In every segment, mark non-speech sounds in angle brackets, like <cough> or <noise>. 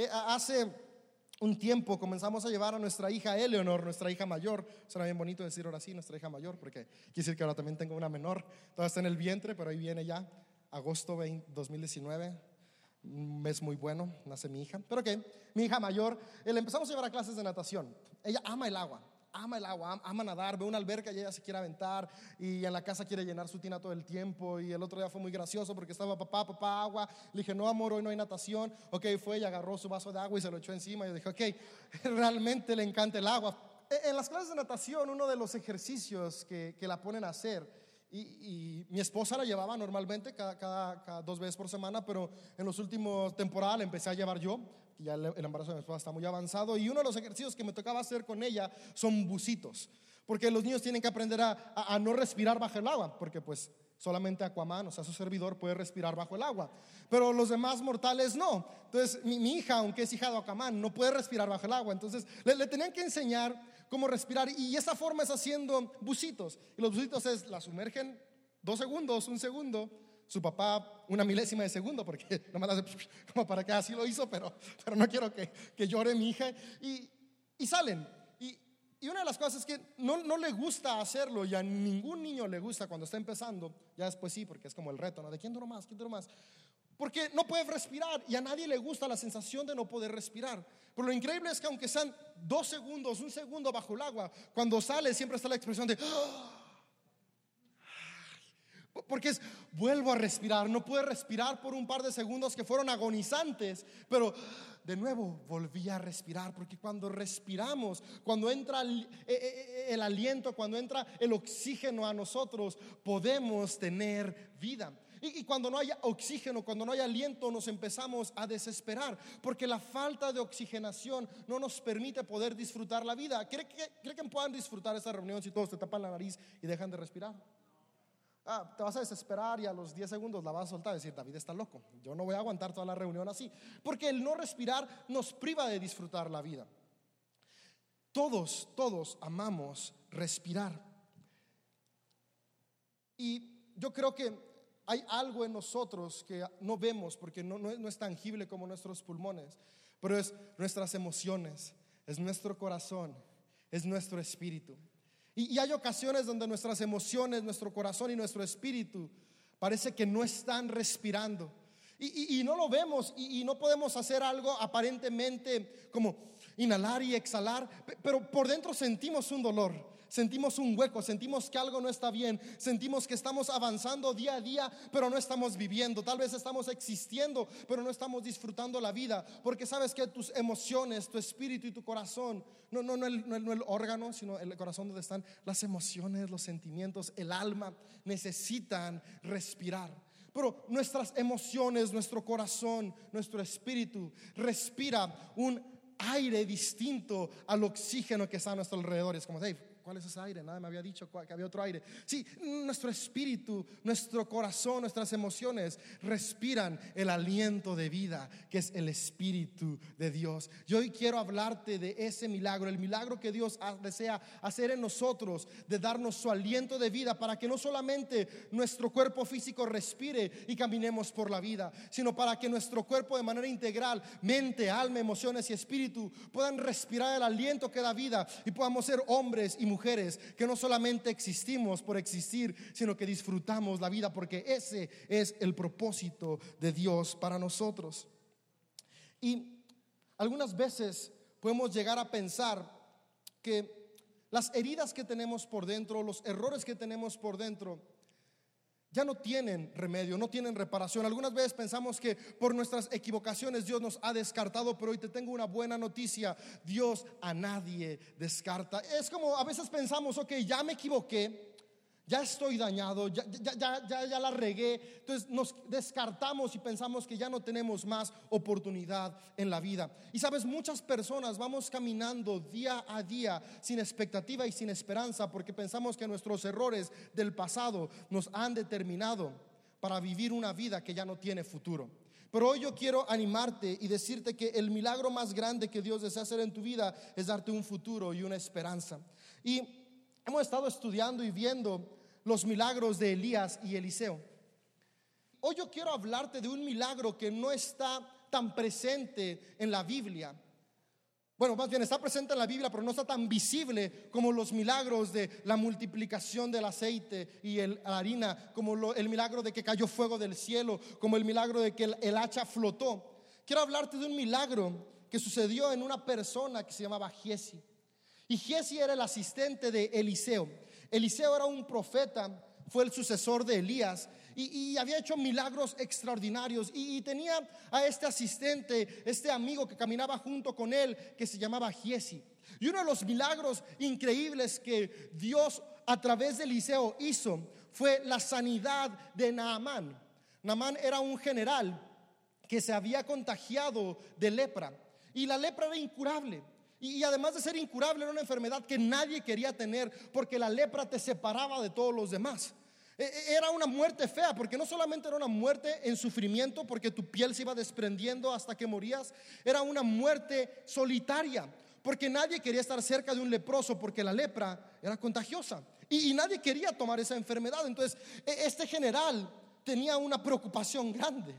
Eh, hace un tiempo comenzamos a llevar a nuestra hija Eleonor, nuestra hija mayor. Suena bien bonito decir ahora sí, nuestra hija mayor, porque quiere decir que ahora también tengo una menor. Todavía está en el vientre, pero ahí viene ya, agosto 2019. Un mes muy bueno, nace mi hija. Pero que mi hija mayor, eh, le empezamos a llevar a clases de natación. Ella ama el agua ama el agua, ama nadar, ve una alberca y ella se quiere aventar y en la casa quiere llenar su tina todo el tiempo y el otro día fue muy gracioso porque estaba papá, papá, agua, le dije, no amor, hoy no hay natación, ok, fue y agarró su vaso de agua y se lo echó encima y yo dije, ok, <laughs> realmente le encanta el agua. E, en las clases de natación, uno de los ejercicios que, que la ponen a hacer y, mi esposa la llevaba normalmente cada, dos veces por semana, pero en los últimos temporadas la empecé a llevar yo, ya el, embarazo de mi esposa está muy avanzado, y uno de los ejercicios que me tocaba hacer con ella son bucitos, porque los niños tienen que aprender a, no respirar bajo el agua, porque pues solamente Aquaman, o sea, su servidor puede respirar bajo el agua, pero los demás mortales no. Entonces, mi, mi hija, aunque es hija de Aquaman, no puede respirar bajo el agua, entonces le, le tenían que enseñar cómo respirar. Y esa forma es haciendo bucitos. Y los bucitos es, la sumergen dos segundos, un segundo. Su papá una milésima de segundo, porque <laughs> no me hace <laughs> como para que así lo hizo, pero, pero no quiero que, que llore mi hija. Y, y salen. Y, y, una de las cosas es que no, no, le gusta hacerlo y a ningún niño le gusta cuando está empezando. Ya después sí, porque es como el reto, ¿no? ¿De quién duró más? ¿Quién duró más? Porque no puede respirar y a nadie le gusta la sensación de no poder respirar. Pero lo increíble es que aunque sean dos segundos, un segundo bajo el agua, cuando sale siempre está la expresión de... Porque es, vuelvo a respirar, no pude respirar por un par de segundos que fueron agonizantes, pero de nuevo volví a respirar, porque cuando respiramos, cuando entra el, e, e, e, aliento, cuando entra el oxígeno a nosotros, podemos tener vida. Y, cuando no haya oxígeno, cuando no haya aliento, nos empezamos a desesperar, porque la falta de oxigenación no nos permite poder disfrutar la vida. ¿Cree que, cree que puedan disfrutar esta reunión si todos te tapan la nariz y dejan de respirar? Ah, te vas a desesperar y a los 10 segundos la vas a soltar y decir, David está loco. Yo no voy a aguantar toda la reunión así. Porque el no respirar nos priva de disfrutar la vida. Todos, todos amamos respirar. Y yo creo que hay algo en nosotros que no vemos porque no, no, es tangible como nuestros pulmones, pero es nuestras emociones, es nuestro corazón, es nuestro espíritu. Y, hay ocasiones donde nuestras emociones, nuestro corazón y nuestro espíritu parece que no están respirando. Y, no lo vemos y, no podemos hacer algo aparentemente como inhalar y exhalar, pero por dentro sentimos un dolor sentimos un hueco, sentimos que algo no está bien, sentimos que estamos avanzando día a día, pero no estamos viviendo. Tal vez estamos existiendo, pero no estamos disfrutando la vida, porque sabes que tus emociones, tu espíritu y tu corazón, no, no, no, el, no el órgano, sino el corazón donde están las emociones, los sentimientos, el alma, necesitan respirar. Pero nuestras emociones, nuestro corazón, nuestro espíritu respira un aire distinto al oxígeno que está a nuestro alrededor. Es como, Dave, ¿Cuál es ese aire? Nada me había dicho que había otro aire. Sí, nuestro espíritu, nuestro corazón, nuestras emociones respiran el aliento de vida, que es el espíritu de Dios. Yo hoy quiero hablarte de ese milagro, el milagro que Dios desea hacer en nosotros, de darnos su aliento de vida para que no solamente nuestro cuerpo físico respire y caminemos por la vida, sino para que nuestro cuerpo de manera integral, mente, alma, emociones y espíritu puedan respirar el aliento que da vida y podamos ser hombres y mujeres que no solamente existimos por existir, sino que disfrutamos la vida porque ese es el propósito de Dios para nosotros. Y algunas veces podemos llegar a pensar que las heridas que tenemos por dentro, los errores que tenemos por dentro, ya no tienen remedio, no tienen reparación. Algunas veces pensamos que por nuestras equivocaciones Dios nos ha descartado, pero hoy te tengo una buena noticia. Dios a nadie descarta. Es como a veces pensamos, ok, ya me equivoqué, ya estoy dañado, ya, ya, ya, ya, la regué. Entonces nos descartamos y pensamos que ya no tenemos más oportunidad en la vida. Y sabes, muchas personas vamos caminando día a día sin expectativa y sin esperanza porque pensamos que nuestros errores del pasado nos han determinado para vivir una vida que ya no tiene futuro. Pero hoy yo quiero animarte y decirte que el milagro más grande que Dios desea hacer en tu vida es darte un futuro y una esperanza. Y hemos estado estudiando y viendo los milagros de Elías y Eliseo. Hoy yo quiero hablarte de un milagro que no está tan presente en la Biblia. Bueno, más bien está presente en la Biblia, pero no está tan visible como los milagros de la multiplicación del aceite y el, la harina, como el milagro de que cayó fuego del cielo, como el milagro de que el, hacha flotó. Quiero hablarte de un milagro que sucedió en una persona que se llamaba Giesi. Y Giesi era el asistente de Eliseo. Eliseo era un profeta, fue el sucesor de Elías y, había hecho milagros extraordinarios y, tenía a este asistente, este amigo que caminaba junto con él, que se llamaba Giesi. Y uno de los milagros increíbles que Dios a través de Eliseo hizo fue la sanidad de Naamán. Naamán era un general que se había contagiado de lepra y la lepra era incurable. Y, además de ser incurable, era una enfermedad que nadie quería tener porque la lepra te separaba de todos los demás. E, e, era una muerte fea, porque no solamente era una muerte en sufrimiento, porque tu piel se iba desprendiendo hasta que morías, era una muerte solitaria, porque nadie quería estar cerca de un leproso, porque la lepra era contagiosa. Y, nadie quería tomar esa enfermedad. Entonces, e, este general tenía una preocupación grande.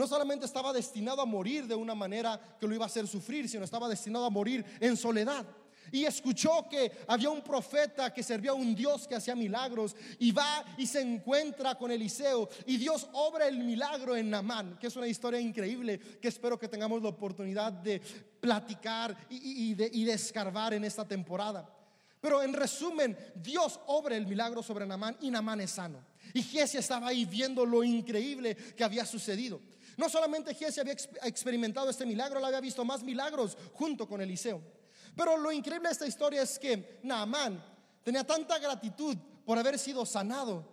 No solamente estaba destinado a morir de una manera que lo iba a hacer sufrir, sino estaba destinado a morir en soledad y escuchó que había un profeta que servía a un Dios que hacía milagros y va y se encuentra con Eliseo y Dios obra el milagro en Namán, que es una historia increíble que espero que tengamos la oportunidad de platicar y, de, escarbar en esta temporada. Pero en resumen, Dios obra el milagro sobre Namán y Namán es sano. Y Giesi estaba ahí viendo lo increíble que había sucedido. No solamente Giesi había experimentado este milagro, él había visto más milagros junto con Eliseo. Pero lo increíble de esta historia es que Naamán tenía tanta gratitud por haber sido sanado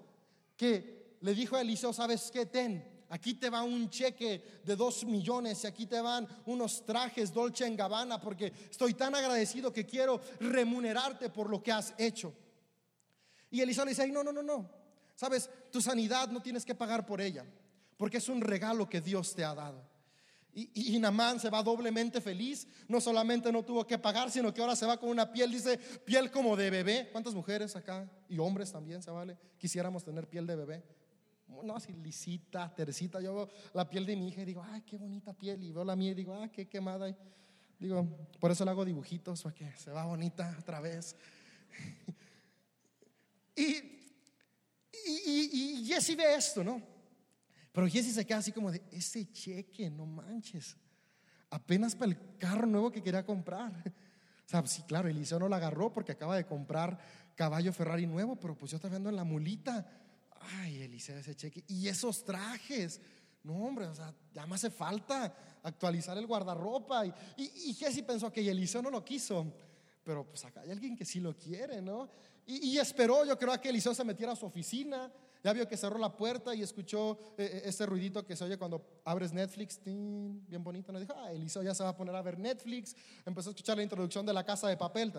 que le dijo a Eliseo, ¿sabes qué? Ten, aquí te va un cheque de dos millones y aquí te van unos trajes Dolce en Gabbana porque estoy tan agradecido que quiero remunerarte por lo que has hecho. Y Eliseo le dice, no, no, no, no. Sabes, tu sanidad no tienes que pagar por ella porque es un regalo que Dios te ha dado. Y, y, Namán se va doblemente feliz. No solamente no tuvo que pagar, sino que ahora se va con una piel, dice, piel como de bebé. ¿Cuántas mujeres acá? Y hombres también, ¿se vale? Quisiéramos tener piel de bebé. No, así lisita, tercita. Yo veo la piel de mi hija y digo, ay, qué bonita piel. Y veo la mía y digo, ay, qué quemada. digo, por eso le hago dibujitos, para que se va bonita otra vez. <laughs> y, y, y, y Jesse ve esto, ¿no? Pero Jesse se queda así como de, ese cheque, no manches. Apenas para el carro nuevo que quería comprar. <laughs> O sea, sí, claro, Eliseo no la agarró porque acaba de comprar caballo Ferrari nuevo, pero pues yo estaba viendo en la mulita. Ay, Eliseo, ese cheque. Y esos trajes. No, hombre, o sea, ya me hace falta actualizar el guardarropa. Y, y, Jesse pensó que Eliseo no lo quiso. Pero pues acá hay alguien que sí lo quiere, ¿no? Y, y esperó, yo creo, a que Eliseo se metiera a su oficina ya vio que cerró la puerta y escuchó eh, eh, ese ruidito que se oye cuando abres Netflix, bien bonito. Nos dijo, ah, Eliseo ya se va a poner a ver Netflix. Empezó a escuchar la introducción de la casa de papel.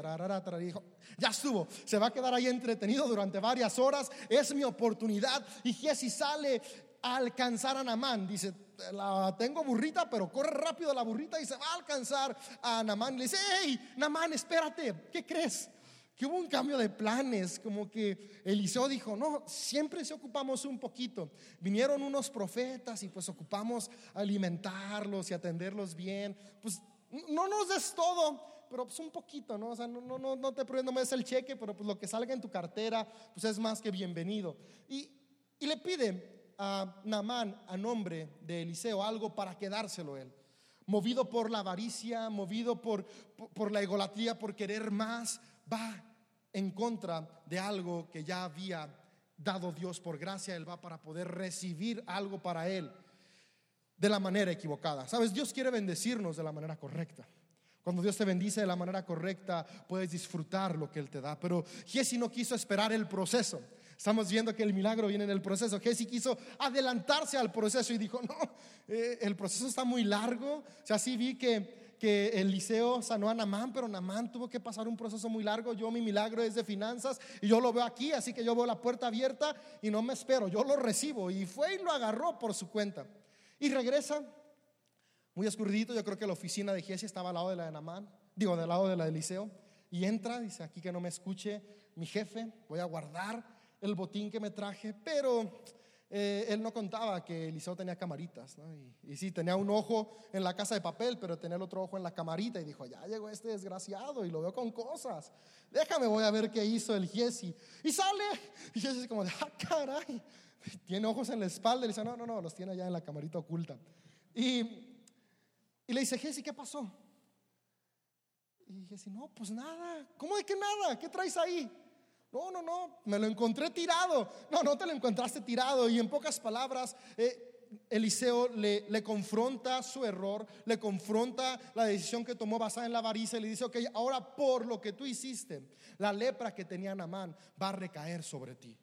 y dijo, ya estuvo, se va a quedar ahí entretenido durante varias horas. Es mi oportunidad. Y Jesse sale a alcanzar a Namán. Dice, la tengo burrita, pero corre rápido la burrita y se va a alcanzar a Namán. Le dice, hey, Namán, espérate, ¿qué crees? Que hubo un cambio de planes, como que Eliseo dijo, no, siempre se ocupamos un poquito. Vinieron unos profetas y pues ocupamos alimentarlos y atenderlos bien. Pues no nos des todo, pero pues un poquito, ¿no? O sea, no, no, no te no me des el cheque, pero pues lo que salga en tu cartera, pues es más que bienvenido. Y, y le pide a Naamán, a nombre de Eliseo, algo para quedárselo él movido por la avaricia, movido por, por, por, la egolatría, por querer más, va en contra de algo que ya había dado Dios por gracia, Él va para poder recibir algo para Él de la manera equivocada. Sabes, Dios quiere bendecirnos de la manera correcta. Cuando Dios te bendice de la manera correcta, puedes disfrutar lo que Él te da. Pero Jesse no quiso esperar el proceso. Estamos viendo que el milagro viene en el proceso. Jesse quiso adelantarse al proceso y dijo, no, eh, el proceso está muy largo. O sea, sí vi que que Eliseo sanó a Namán, pero Namán tuvo que pasar un proceso muy largo. Yo mi milagro es de finanzas y yo lo veo aquí, así que yo veo la puerta abierta y no me espero, yo lo recibo. Y fue y lo agarró por su cuenta. Y regresa, muy escurridito, yo creo que la oficina de Giesi estaba al lado de la de Namán, digo, del lado de la de Eliseo. Y entra, dice aquí que no me escuche mi jefe, voy a guardar el botín que me traje, pero eh, él no contaba que Eliseo tenía camaritas, ¿no? y, sí, tenía un ojo en la casa de papel, pero tenía el otro ojo en la camarita y dijo, ya llegó este desgraciado y lo veo con cosas, déjame, voy a ver qué hizo el Giesi. Y sale, <laughs> y Giesi como, ah, caray, <laughs> tiene ojos en la espalda, y dice, no, no, no, los tiene allá en la camarita oculta. Y, y le dice, Giesi, ¿qué pasó? Y Giesi, no, pues nada, ¿cómo de que nada? ¿Qué traes ahí? No, no, no, me lo encontré tirado. No, no te lo encontraste tirado. Y en pocas palabras, eh, Eliseo le, confronta su error, le confronta la decisión que tomó basada en la avaricia y le dice, ok, ahora por lo que tú hiciste, la lepra que tenía Namán va a recaer sobre ti.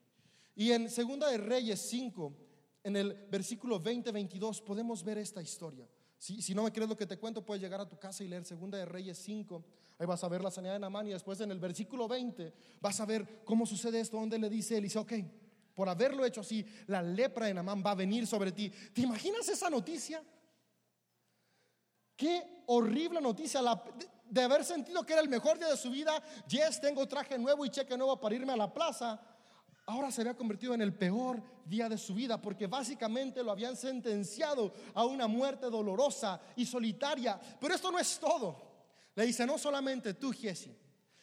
Y en Segunda de Reyes 5, en el versículo 20-22, podemos ver esta historia. Si, si, no me crees lo que te cuento, puedes llegar a tu casa y leer Segunda de Reyes 5. Ahí vas a ver la sanidad de Namán y después en el versículo 20 vas a ver cómo sucede esto, donde le dice Eliseo, ok, por haberlo hecho así, la lepra de Namán va a venir sobre ti. ¿Te imaginas esa noticia? Qué horrible noticia la, de, haber sentido que era el mejor día de su vida. Yes, tengo traje nuevo y cheque nuevo para irme a la plaza. Ahora se había convertido en el peor día de su vida porque básicamente lo habían sentenciado a una muerte dolorosa y solitaria. Pero esto no es todo. Le dice, no solamente tú, Jesse,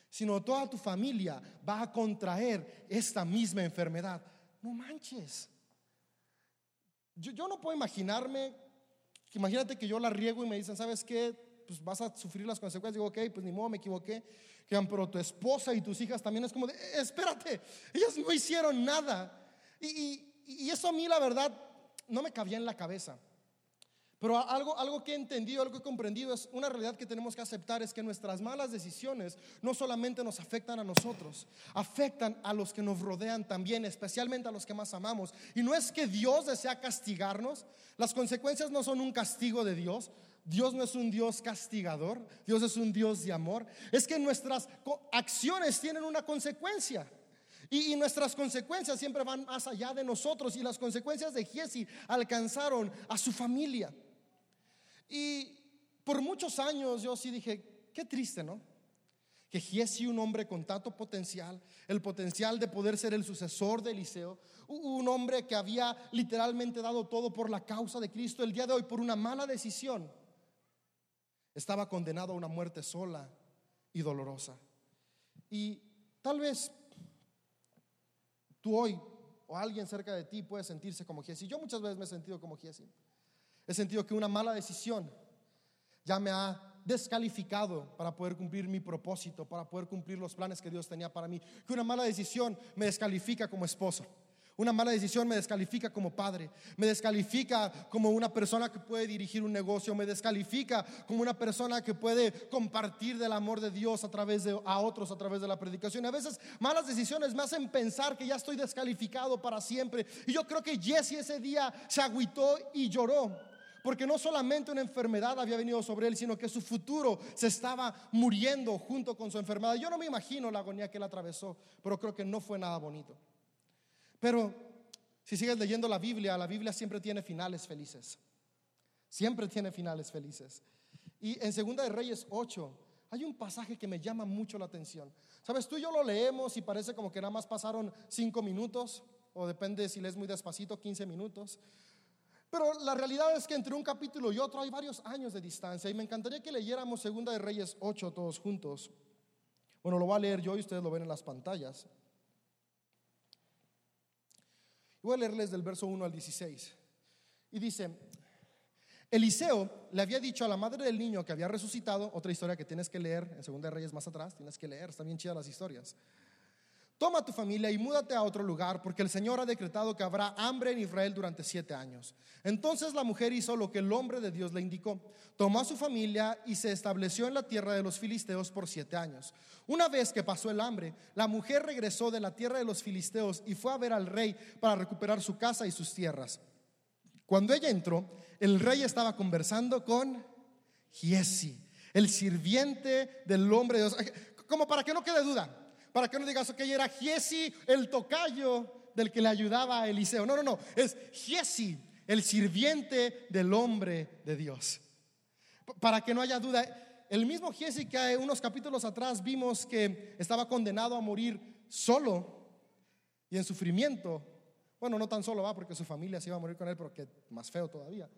sino toda tu familia va a contraer esta misma enfermedad. No manches. Yo, no puedo imaginarme, imagínate que yo la riego y me dicen, ¿sabes qué? Pues vas a sufrir las consecuencias. Digo, ok, pues ni modo, me equivoqué. Pero tu esposa y tus hijas también es como de, espérate, ellas no hicieron nada. Y, y, y eso a mí, la verdad, no me cabía en la cabeza. Pero algo, algo que he entendido, algo que he comprendido es una realidad que tenemos que aceptar es que nuestras malas decisiones no solamente nos afectan a nosotros, afectan a los que nos rodean también, especialmente a los que más amamos. Y no es que Dios desea castigarnos, las consecuencias no son un castigo de Dios, Dios no es un Dios castigador, Dios es un Dios de amor. Es que nuestras acciones tienen una consecuencia. Y, nuestras consecuencias siempre van más allá de nosotros. Y las consecuencias de Giesi alcanzaron a su familia. Y por muchos años yo sí dije, qué triste, ¿no? Que Giesi, un hombre con tanto potencial, el potencial de poder ser el sucesor de Eliseo, un hombre que había literalmente dado todo por la causa de Cristo, el día de hoy por una mala decisión, estaba condenado a una muerte sola y dolorosa. Y tal vez tú hoy o alguien cerca de ti puede sentirse como Giesi. Yo muchas veces me he sentido como Giesi. He sentido que una mala decisión ya me ha descalificado para poder cumplir mi propósito, para poder cumplir los planes que Dios tenía para mí. Que una mala decisión me descalifica como esposo. Una mala decisión me descalifica como padre, me descalifica como una persona que puede dirigir un negocio, me descalifica como una persona que puede compartir del amor de Dios a través de a otros a través de la predicación. A veces malas decisiones me hacen pensar que ya estoy descalificado para siempre. Y yo creo que Jesse ese día se agüitó y lloró porque no solamente una enfermedad había venido sobre él, sino que su futuro se estaba muriendo junto con su enfermedad. Yo no me imagino la agonía que él atravesó, pero creo que no fue nada bonito. Pero si sigues leyendo la Biblia, la Biblia siempre tiene finales felices. Siempre tiene finales felices. Y en Segunda de Reyes 8 hay un pasaje que me llama mucho la atención. Sabes, tú y yo lo leemos y parece como que nada más pasaron cinco minutos, o depende si lees muy despacito, 15 minutos. Pero la realidad es que entre un capítulo y otro hay varios años de distancia y me encantaría que leyéramos Segunda de Reyes 8 todos juntos. Bueno, lo voy a leer yo y ustedes lo ven en las pantallas. Voy a leerles del verso 1 al 16. Y dice, Eliseo le había dicho a la madre del niño que había resucitado, otra historia que tienes que leer en Segunda de Reyes más atrás, tienes que leer, están bien chidas las historias. Toma tu familia y múdate a otro lugar, porque el Señor ha decretado que habrá hambre en Israel durante siete años. Entonces la mujer hizo lo que el hombre de Dios le indicó. Tomó a su familia y se estableció en la tierra de los filisteos por siete años. Una vez que pasó el hambre, la mujer regresó de la tierra de los filisteos y fue a ver al rey para recuperar su casa y sus tierras. Cuando ella entró, el rey estaba conversando con Giesi, el sirviente del hombre de Dios. Como para que no quede duda, para que no digas que era Giesi, el tocayo del que le ayudaba a Eliseo. No, no, no, es Giesi, el sirviente del hombre de Dios. Para que no haya duda, el mismo Giesi que unos capítulos atrás vimos que estaba condenado a morir solo y en sufrimiento, Bueno, no tan solo va porque su familia se iba a morir con él, pero que más feo todavía.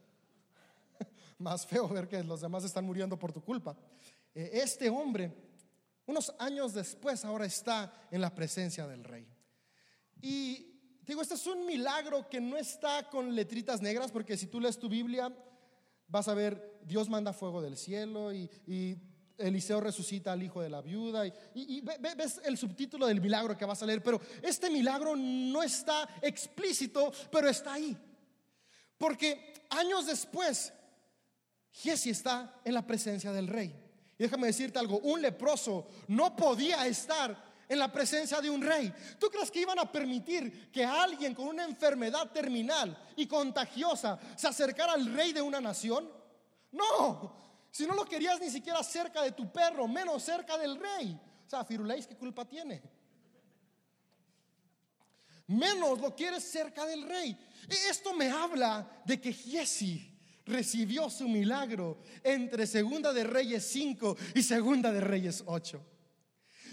<laughs> más feo ver que los demás están muriendo por tu culpa. Eh, este hombre, unos años después, ahora está en la presencia del rey. Y digo, este es un milagro que no está con letritas negras, porque si tú lees tu Biblia, vas a ver, Dios manda fuego del cielo y, Eliseo resucita al hijo de la viuda y, ves el subtítulo del milagro que vas a leer, pero este milagro no está explícito, pero está ahí. Porque años después, Giesi está en la presencia del rey. Y déjame decirte algo, un leproso no podía estar en la presencia de un rey. ¿Tú crees que iban a permitir que alguien con una enfermedad terminal y contagiosa se acercara al rey de una nación? No, si no lo querías ni siquiera cerca de tu perro, menos cerca del rey. O sea, Firuleis, ¿qué culpa tiene? Menos lo quieres cerca del rey. Esto me habla de que Jesse recibió su milagro entre Segunda de Reyes 5 y Segunda de Reyes 8.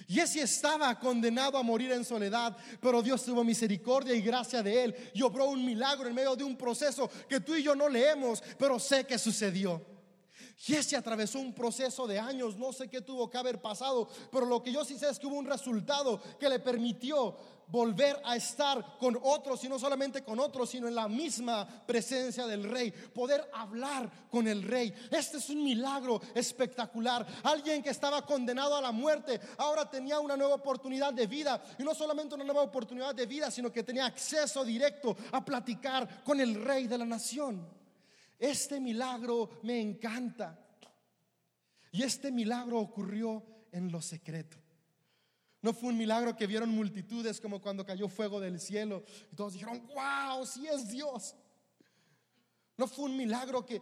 Jesse estaba condenado a morir en soledad, pero Dios tuvo misericordia y gracia de él y obró un milagro en medio de un proceso que tú y yo no leemos, pero sé que sucedió. Jesse atravesó un proceso de años, no sé qué tuvo que haber pasado, pero lo que yo sí sé es que hubo un resultado que le permitió volver a estar con otros y no solamente con otros, sino en la misma presencia del rey, poder hablar con el rey. Este es un milagro espectacular. Alguien que estaba condenado a la muerte, ahora tenía una nueva oportunidad de vida y no solamente una nueva oportunidad de vida, sino que tenía acceso directo a platicar con el rey de la nación. Este milagro me encanta. Y este milagro ocurrió en lo secreto. No fue un milagro que vieron multitudes como cuando cayó fuego del cielo y todos dijeron, wow, si es Dios. No fue un milagro que,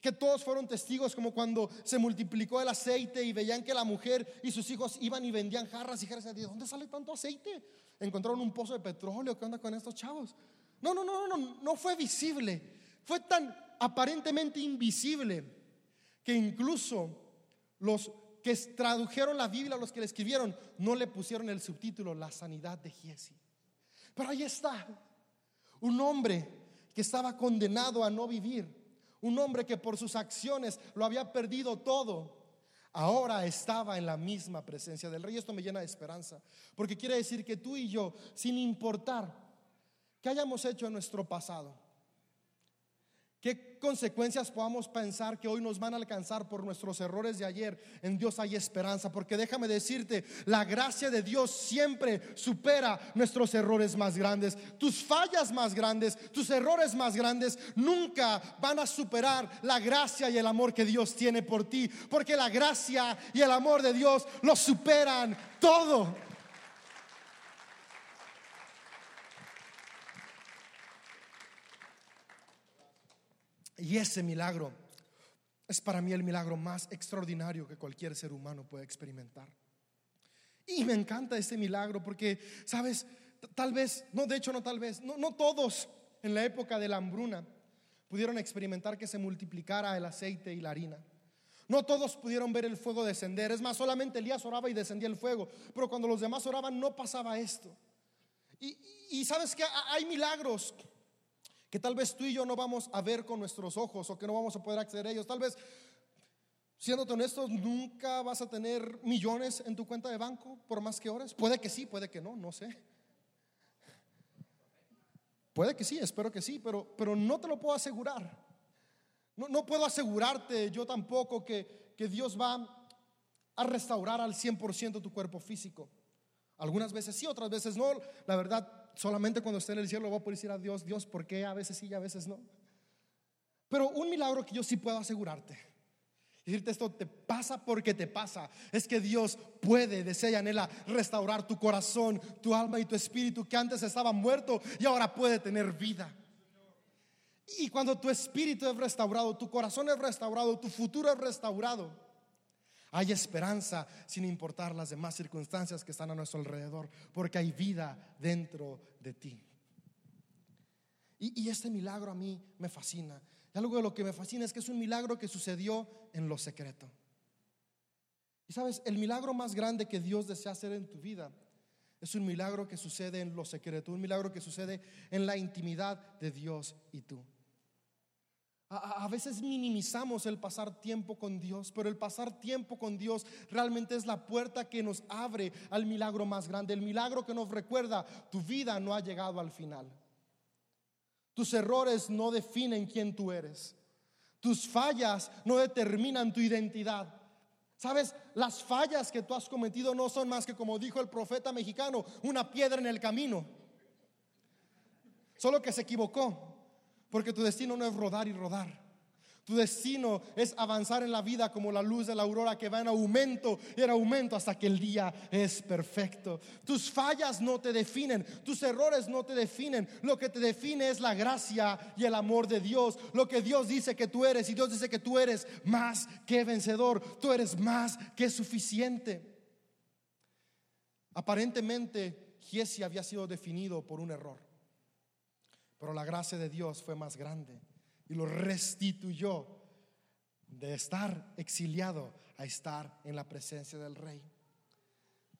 que, todos fueron testigos como cuando se multiplicó el aceite y veían que la mujer y sus hijos iban y vendían jarras y jarras. ¿De dónde sale tanto aceite? Encontraron un pozo de petróleo. ¿Qué onda con estos chavos? No, no, no, no, no, no fue visible. Fue tan aparentemente invisible que incluso los que tradujeron la Biblia, los que le escribieron, no le pusieron el subtítulo La sanidad de Giesi. Pero ahí está, un hombre que estaba condenado a no vivir, un hombre que por sus acciones lo había perdido todo. Ahora estaba en la misma presencia del rey. Esto me llena de esperanza, porque quiere decir que tú y yo, sin importar qué hayamos hecho en nuestro pasado, ¿Qué consecuencias podamos pensar que hoy nos van a alcanzar por nuestros errores de ayer? En Dios hay esperanza, porque déjame decirte, la gracia de Dios siempre supera nuestros errores más grandes. Tus fallas más grandes, tus errores más grandes, nunca van a superar la gracia y el amor que Dios tiene por ti, porque la gracia y el amor de Dios lo superan todo. Y ese milagro es para mí el milagro más extraordinario que cualquier ser humano puede experimentar. Y me encanta este milagro porque, sabes, tal vez, no, de hecho no tal vez, no, no todos en la época de la hambruna pudieron experimentar que se multiplicara el aceite y la harina. No todos pudieron ver el fuego descender. Es más, solamente Elías oraba y descendía el fuego. Pero cuando los demás oraban no pasaba esto. Y, y sabes que hay milagros que tal vez tú y yo no vamos a ver con nuestros ojos o que no vamos a poder acceder a ellos. Tal vez, siendo honestos, nunca vas a tener millones en tu cuenta de banco por más que ores. Puede que sí, puede que no, no sé. Puede que sí, espero que sí, pero, pero no te lo puedo asegurar. No, no puedo asegurarte yo tampoco que, que Dios va a restaurar al 100% tu cuerpo físico. Algunas veces sí, otras veces no. La verdad, solamente cuando esté en el cielo voy a poder decir a Dios, Dios, ¿por qué a veces sí y a veces no? Pero un milagro que yo sí puedo asegurarte, decirte esto te pasa porque te pasa, es que Dios puede, desea y anhela restaurar tu corazón, tu alma y tu espíritu que antes estaba muerto y ahora puede tener vida. Y cuando tu espíritu es restaurado, tu corazón es restaurado, tu futuro es restaurado hay esperanza sin importar las demás circunstancias que están a nuestro alrededor, porque hay vida dentro de ti. Y, este milagro a mí me fascina. Y algo de lo que me fascina es que es un milagro que sucedió en lo secreto. Y sabes, el milagro más grande que Dios desea hacer en tu vida Es un milagro que sucede en lo secreto, un milagro que sucede en la intimidad de Dios y tú. A, veces minimizamos el pasar tiempo con Dios, pero el pasar tiempo con Dios realmente es la puerta que nos abre al milagro más grande, el milagro que nos recuerda, tu vida no ha llegado al final. Tus errores no definen quién tú eres. Tus fallas no determinan tu identidad. Sabes, las fallas que tú has cometido no son más que, como dijo el profeta mexicano, una piedra en el camino. Solo que se equivocó, porque tu destino no es rodar y rodar. Tu destino es avanzar en la vida como la luz de la aurora que va en aumento y en aumento hasta que el día es perfecto. Tus fallas no te definen, tus errores no te definen. Lo que te define es la gracia y el amor de Dios. Lo que Dios dice que tú eres y Dios dice que tú eres más que vencedor. Tú eres más que suficiente. Aparentemente, Giesi había sido definido por un error, pero la gracia de Dios fue más grande y lo restituyó de estar exiliado a estar en la presencia del rey.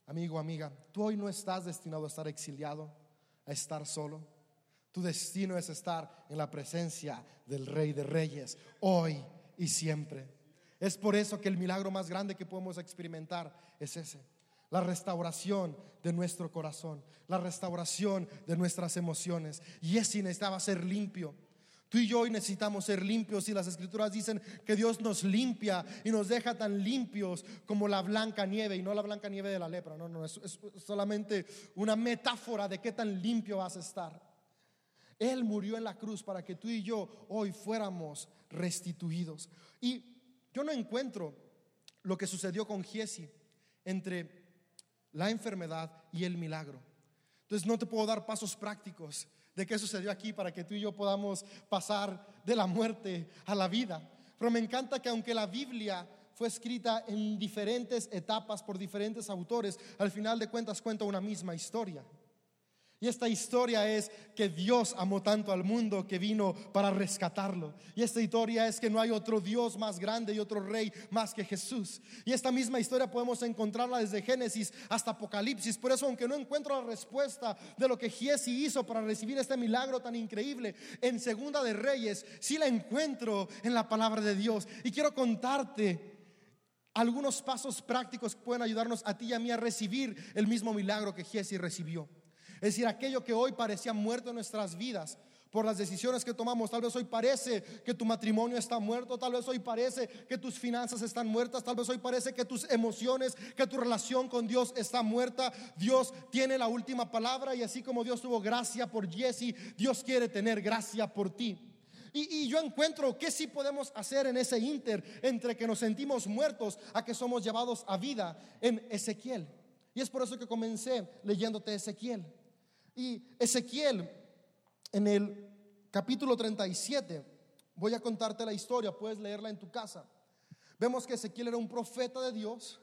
Amigo, amiga, tú hoy no estás destinado a estar exiliado, a estar solo. Tu destino es estar en la presencia del rey de reyes, hoy y siempre. Es por eso que el milagro más grande que podemos experimentar es ese. La restauración de nuestro corazón, la restauración de nuestras emociones. Y ese necesitaba ser limpio. Tú y yo hoy necesitamos ser limpios y las escrituras dicen que Dios nos limpia y nos deja tan limpios como la blanca nieve y no la blanca nieve de la lepra, no, no, es, es solamente una metáfora de qué tan limpio vas a estar. Él murió en la cruz para que tú y yo hoy fuéramos restituidos. Y yo no encuentro lo que sucedió con Giesi entre la enfermedad y el milagro. Entonces no te puedo dar pasos prácticos de qué sucedió aquí para que tú y yo podamos pasar de la muerte a la vida. Pero me encanta que aunque la Biblia fue escrita en diferentes etapas por diferentes autores, al final de cuentas cuenta una misma historia. Y esta historia es que Dios amó tanto al mundo que vino para rescatarlo. Y esta historia es que no hay otro Dios más grande y otro rey más que Jesús. Y esta misma historia podemos encontrarla desde Génesis hasta Apocalipsis. Por eso, aunque no encuentro la respuesta de lo que Giesi hizo para recibir este milagro tan increíble en Segunda de Reyes, sí la encuentro en la palabra de Dios. Y quiero contarte algunos pasos prácticos que pueden ayudarnos a ti y a mí a recibir el mismo milagro que Giesi recibió. Es decir, aquello que hoy parecía muerto en nuestras vidas por las decisiones que tomamos. Tal vez hoy parece que tu matrimonio está muerto, tal vez hoy parece que tus finanzas están muertas, tal vez hoy parece que tus emociones, que tu relación con Dios está muerta. Dios tiene la última palabra y así como Dios tuvo gracia por Jesse, Dios quiere tener gracia por ti. Y, yo encuentro que sí podemos hacer en ese inter entre que nos sentimos muertos a que somos llevados a vida en Ezequiel. Y es por eso que comencé leyéndote Ezequiel. Y Ezequiel, en el capítulo 37, voy a contarte la historia, puedes leerla en tu casa. Vemos que Ezequiel era un profeta de Dios.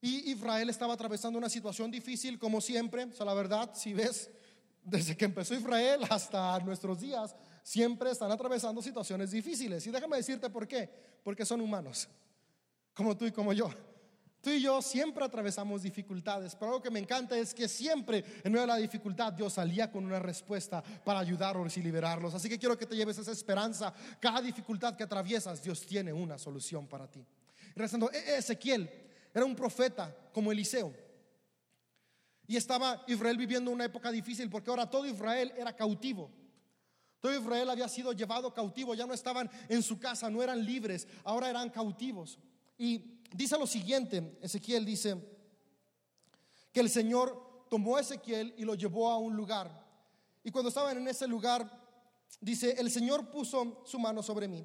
Y Israel estaba atravesando una situación difícil, como siempre. O sea, la verdad, si ves, desde que empezó Israel hasta nuestros días, siempre están atravesando situaciones difíciles. Y déjame decirte por qué. Porque son humanos, como tú y como yo. Tú y yo siempre atravesamos dificultades, pero lo que me encanta es que siempre en medio de la dificultad Dios salía con una respuesta para ayudarlos y liberarlos. Así que quiero que te lleves esa esperanza. Cada dificultad que atraviesas, Dios tiene una solución para ti. Rezando, e-, Ezequiel era un profeta como Eliseo. Y estaba Israel viviendo una época difícil porque ahora todo Israel era cautivo. Todo Israel había sido llevado cautivo, ya no estaban en su casa, no eran libres, ahora eran cautivos. Y dice lo siguiente, Ezequiel dice que el Señor tomó a Ezequiel y lo llevó a un lugar. Y cuando estaban en ese lugar, dice, el Señor puso su mano sobre mí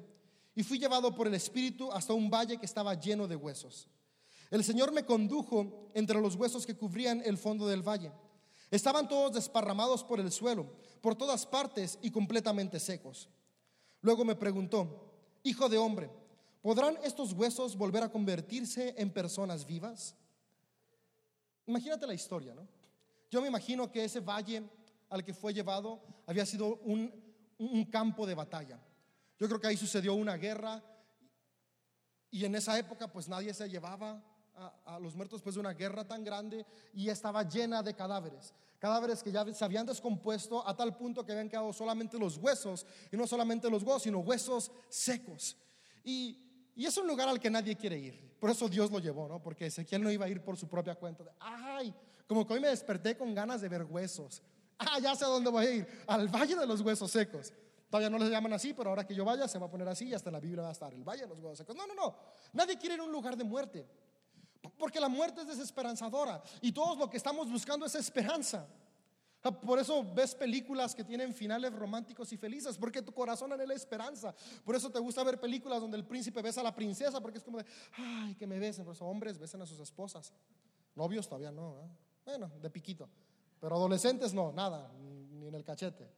y fui llevado por el Espíritu hasta un valle que estaba lleno de huesos. El Señor me condujo entre los huesos que cubrían el fondo del valle. Estaban todos desparramados por el suelo, por todas partes y completamente secos. Luego me preguntó, Hijo de hombre, ¿Podrán estos huesos volver a convertirse en personas vivas? Imagínate la historia, ¿no? Yo me imagino que ese valle al que fue llevado había sido un, un campo de batalla. Yo creo que ahí sucedió una guerra y en esa época pues nadie se llevaba a, los muertos después de una guerra tan grande y estaba llena de cadáveres. Cadáveres que ya se habían descompuesto a tal punto que habían quedado solamente los huesos, y no solamente los huesos, sino huesos secos. Y, es un lugar al que nadie quiere ir. Por eso Dios lo llevó, ¿no? Porque Ezequiel no iba a ir por su propia cuenta. Ay, como que hoy me desperté con ganas de ver huesos. Ah, ya sé a dónde voy a ir, al Valle de los Huesos Secos. Todavía no les llaman así, pero ahora que yo vaya se va a poner así y hasta la Biblia va a estar el Valle de los Huesos Secos. No, no, no. Nadie quiere ir a un lugar de muerte. Porque la muerte es desesperanzadora y todos lo que estamos buscando es esperanza. Por eso ves películas que tienen finales románticos y felices, porque tu corazón anhela esperanza. Por eso te gusta ver películas donde el príncipe besa a la princesa, porque es como de, ay, que me besen. Por eso hombres besan a sus esposas. Novios todavía no. Bueno, de piquito. Pero adolescentes no, nada, ni en el cachete.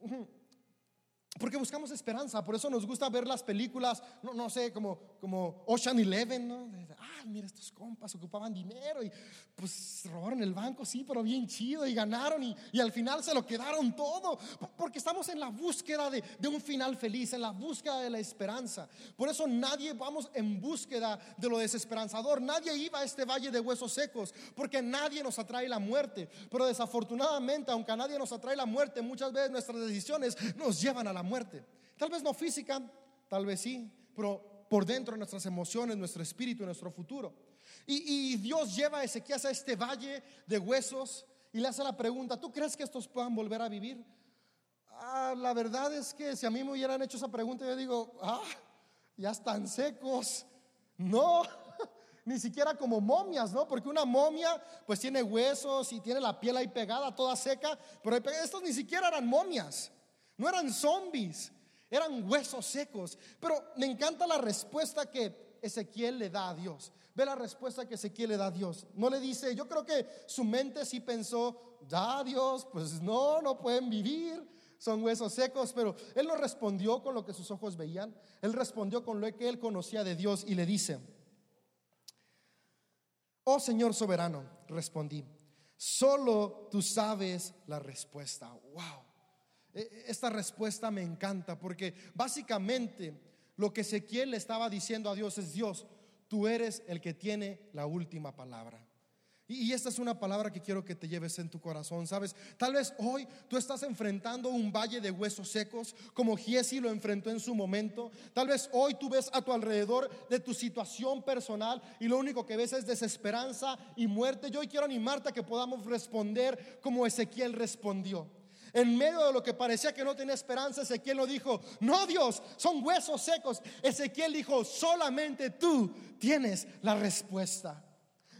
<laughs> Porque buscamos esperanza, por eso nos gusta ver las películas, no, no sé, como, como Ocean Eleven, ¿no? Ah, mira, estos compas ocupaban dinero y pues robaron el banco, sí, pero bien chido y ganaron y, y al final se lo quedaron todo, porque estamos en la búsqueda de, de, un final feliz, en la búsqueda de la esperanza. Por eso nadie vamos en búsqueda de lo desesperanzador, nadie iba a este valle de huesos secos, porque nadie nos atrae la muerte. Pero desafortunadamente, aunque a nadie nos atrae la muerte, muchas veces nuestras decisiones nos llevan a la muerte. Tal vez no física, tal vez sí, pero por dentro de nuestras emociones, nuestro espíritu, nuestro futuro. Y, Dios lleva a Ezequiel a este valle de huesos y le hace la pregunta, ¿tú crees que estos puedan volver a vivir? Ah, la verdad es que si a mí me hubieran hecho esa pregunta, yo digo, ah, ya están secos. No, <laughs> ni siquiera como momias, ¿no? Porque una momia pues tiene huesos y tiene la piel ahí pegada, toda seca, pero estos ni siquiera eran momias. No eran zombies, eran huesos secos. Pero me encanta la respuesta que Ezequiel le da a Dios. Ve la respuesta que Ezequiel le da a Dios. No le dice, yo creo que su mente sí pensó, da Dios, pues no, no pueden vivir, son huesos secos, pero él no respondió con lo que sus ojos veían, él respondió con lo que él conocía de Dios y le dice, oh Señor soberano, respondí, solo tú sabes la respuesta. Wow. E, esta respuesta me encanta porque básicamente lo que Ezequiel le estaba diciendo a Dios es, Dios, tú eres el que tiene la última palabra. Y esta es una palabra que quiero que te lleves en tu corazón, ¿sabes? Tal vez hoy tú estás enfrentando un valle de huesos secos, como Giesi lo enfrentó en su momento. Tal vez hoy tú ves a tu alrededor de tu situación personal y lo único que ves es desesperanza y muerte. Yo hoy quiero animarte a que podamos responder como Ezequiel respondió. En medio de lo que parecía que no tenía esperanza, Ezequiel lo dijo, no Dios, son huesos secos. Ezequiel dijo, solamente tú tienes la respuesta.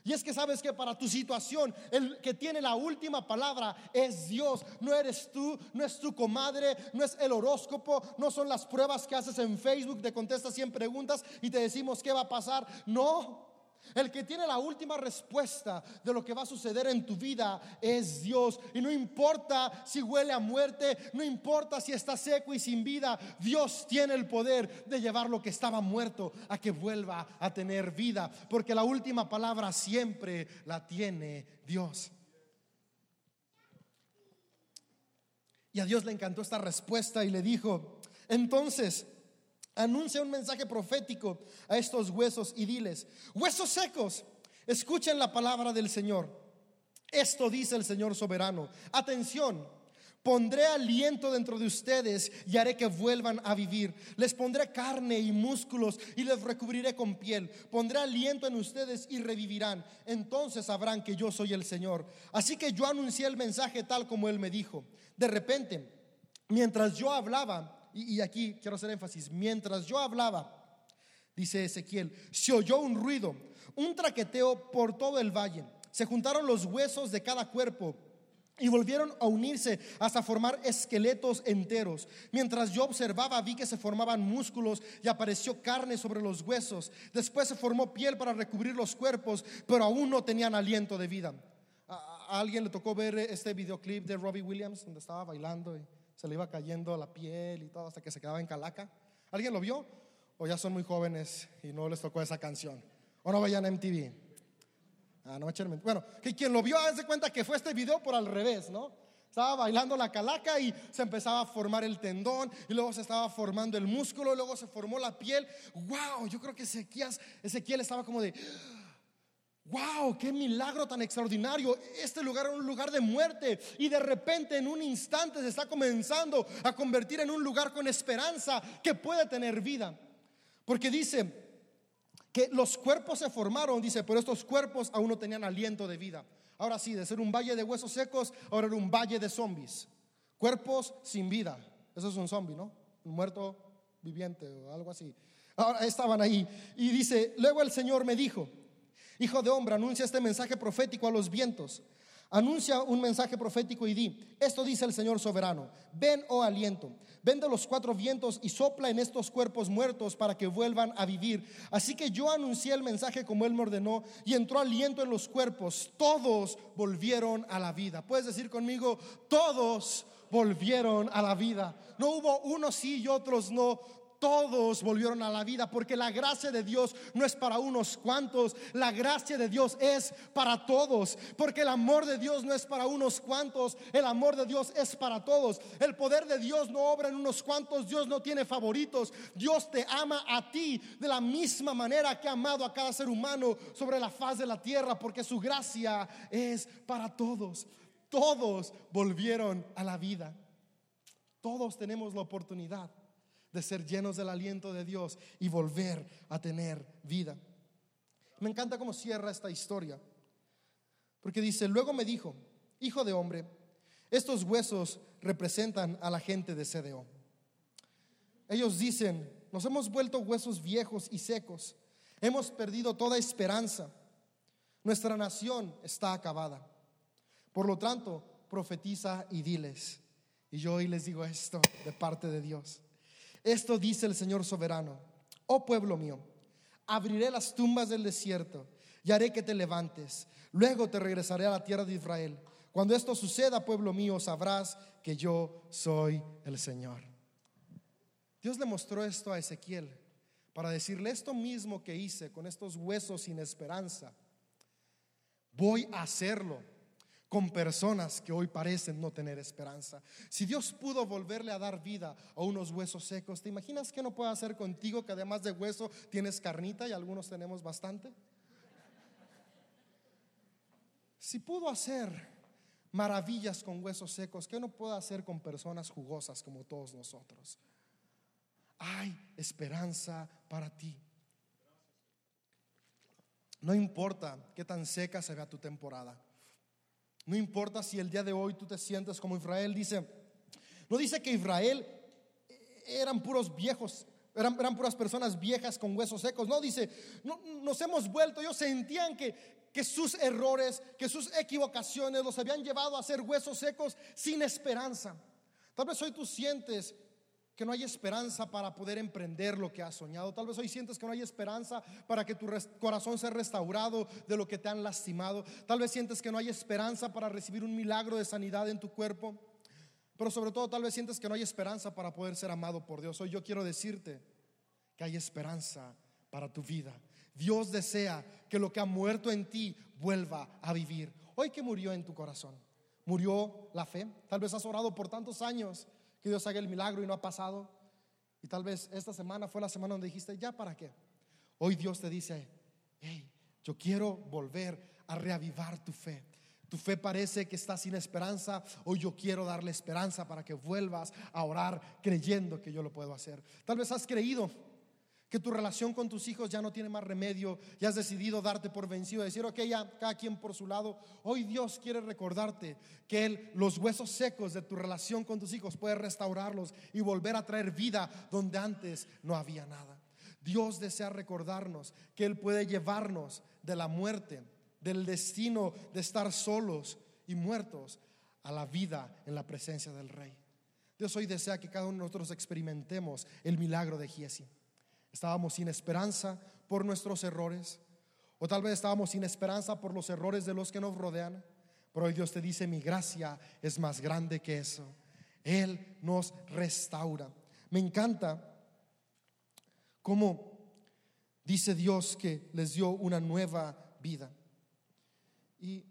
Y es que sabes que para tu situación, el que tiene la última palabra es Dios. No eres tú, no es tu comadre, no es el horóscopo, no son las pruebas que haces en Facebook, te contestas 100 preguntas y te decimos qué va a pasar. No, el que tiene la última respuesta de lo que va a suceder en tu vida es Dios. Y no importa si huele a muerte, no importa si está seco y sin vida, Dios tiene el poder de llevar lo que estaba muerto a que vuelva a tener vida. Porque la última palabra siempre la tiene Dios. Y a Dios le encantó esta respuesta y le dijo, entonces, Anuncia un mensaje profético a estos huesos y diles, huesos secos, escuchen la palabra del Señor. Esto dice el Señor soberano. Atención, pondré aliento dentro de ustedes y haré que vuelvan a vivir. Les pondré carne y músculos y les recubriré con piel. Pondré aliento en ustedes y revivirán. Entonces sabrán que yo soy el Señor. Así que yo anuncié el mensaje tal como Él me dijo. De repente, mientras yo hablaba, y, aquí quiero hacer énfasis, mientras yo hablaba, dice Ezequiel, se oyó un ruido, un traqueteo por todo el valle. Se juntaron los huesos de cada cuerpo y volvieron a unirse hasta formar esqueletos enteros. Mientras yo observaba, vi que se formaban músculos y apareció carne sobre los huesos. Después se formó piel para recubrir los cuerpos, pero aún no tenían aliento de vida. ¿A, alguien le tocó ver este videoclip de Robbie Williams donde estaba bailando? Se le iba cayendo la piel y todo hasta que se quedaba en calaca. ¿Alguien lo vio? ¿O ya son muy jóvenes y no les tocó esa canción? ¿O no veían MTV? Ah, no me Bueno, que quien lo vio, haz de cuenta que fue este video por al revés, ¿no? Estaba bailando la calaca y se empezaba a formar el tendón y luego se estaba formando el músculo, y luego se formó la piel. ¡Wow! Yo creo que Ezequiel, Ezequiel estaba como de, ¡Wow! ¡Qué milagro tan extraordinario! Este lugar era un lugar de muerte y de repente en un instante se está comenzando a convertir en un lugar con esperanza que puede tener vida. Porque dice que los cuerpos se formaron, dice, pero estos cuerpos aún no tenían aliento de vida. Ahora sí, de ser un valle de huesos secos, ahora era un valle de zombies. Cuerpos sin vida. Eso es un zombie, ¿no? Un muerto viviente o algo así. Ahora estaban ahí. Y dice, luego el Señor me dijo, hijo de hombre, anuncia este mensaje profético a los vientos. Anuncia un mensaje profético y di, esto dice el Señor soberano, ven oh aliento, ven de los cuatro vientos y sopla en estos cuerpos muertos para que vuelvan a vivir. Así que yo anuncié el mensaje como Él me ordenó y entró aliento en los cuerpos, todos volvieron a la vida. Puedes decir conmigo, todos volvieron a la vida. No hubo unos sí y otros no, todos volvieron a la vida, porque la gracia de Dios no es para unos cuantos, la gracia de Dios es para todos, porque el amor de Dios no es para unos cuantos, el amor de Dios es para todos. El poder de Dios no obra en unos cuantos, Dios no tiene favoritos, Dios te ama a ti de la misma manera que ha amado a cada ser humano sobre la faz de la tierra, porque su gracia es para todos. Todos volvieron a la vida. Todos tenemos la oportunidad de ser llenos del aliento de Dios y volver a tener vida. Me encanta cómo cierra esta historia, porque dice, luego me dijo, hijo de hombre, estos huesos representan a la gente de CDO. Ellos dicen, nos hemos vuelto huesos viejos y secos, hemos perdido toda esperanza, nuestra nación está acabada. Por lo tanto, profetiza y diles. Y yo hoy les digo esto de parte de Dios. Esto dice el Señor soberano, oh pueblo mío, abriré las tumbas del desierto y haré que te levantes. Luego te regresaré a la tierra de Israel. Cuando esto suceda, pueblo mío, sabrás que yo soy el Señor. Dios le mostró esto a Ezequiel para decirle esto mismo que hice con estos huesos sin esperanza. Voy a hacerlo con personas que hoy parecen no tener esperanza. Si Dios pudo volverle a dar vida a unos huesos secos, ¿te imaginas que no puede hacer contigo que además de hueso tienes carnita y algunos tenemos bastante? Si pudo hacer maravillas con huesos secos, ¿qué no puede hacer con personas jugosas como todos nosotros? Hay esperanza para ti. No importa qué tan seca se vea tu temporada. No importa si el día de hoy tú te sientes como Israel, dice, no dice que Israel eran puros viejos, eran, eran puras personas viejas con huesos secos, no dice, no, nos hemos vuelto, ellos sentían que, que sus errores, que sus equivocaciones los habían llevado a ser huesos secos sin esperanza. Tal vez hoy tú sientes que no hay esperanza para poder emprender lo que has soñado. Tal vez hoy sientes que no hay esperanza para que tu corazón sea restaurado de lo que te han lastimado. Tal vez sientes que no hay esperanza para recibir un milagro de sanidad en tu cuerpo. Pero sobre todo tal vez sientes que no hay esperanza para poder ser amado por Dios. Hoy yo quiero decirte que hay esperanza para tu vida. Dios desea que lo que ha muerto en ti vuelva a vivir. Hoy que murió en tu corazón, murió la fe. Tal vez has orado por tantos años Dios haga el milagro y no ha pasado. Y tal vez esta semana fue la semana donde dijiste, ¿ya para qué? Hoy Dios te dice, hey, yo quiero volver a reavivar tu fe. Tu fe parece que está sin esperanza. Hoy yo quiero darle esperanza para que vuelvas a orar creyendo que yo lo puedo hacer. Tal vez has creído que tu relación con tus hijos ya no tiene más remedio, ya has decidido darte por vencido, decir, ok, ya cada quien por su lado. Hoy Dios quiere recordarte que Él, los huesos secos de tu relación con tus hijos, puede restaurarlos y volver a traer vida donde antes no había nada. Dios desea recordarnos que Él puede llevarnos de la muerte, del destino de estar solos y muertos, a la vida en la presencia del Rey. Dios hoy desea que cada uno de nosotros experimentemos el milagro de Giesi. Estábamos sin esperanza por nuestros errores. O tal vez estábamos sin esperanza por los errores de los que nos rodean. Pero hoy Dios te dice, mi gracia es más grande que eso. Él nos restaura. Me encanta cómo dice Dios que les dio una nueva vida. Y,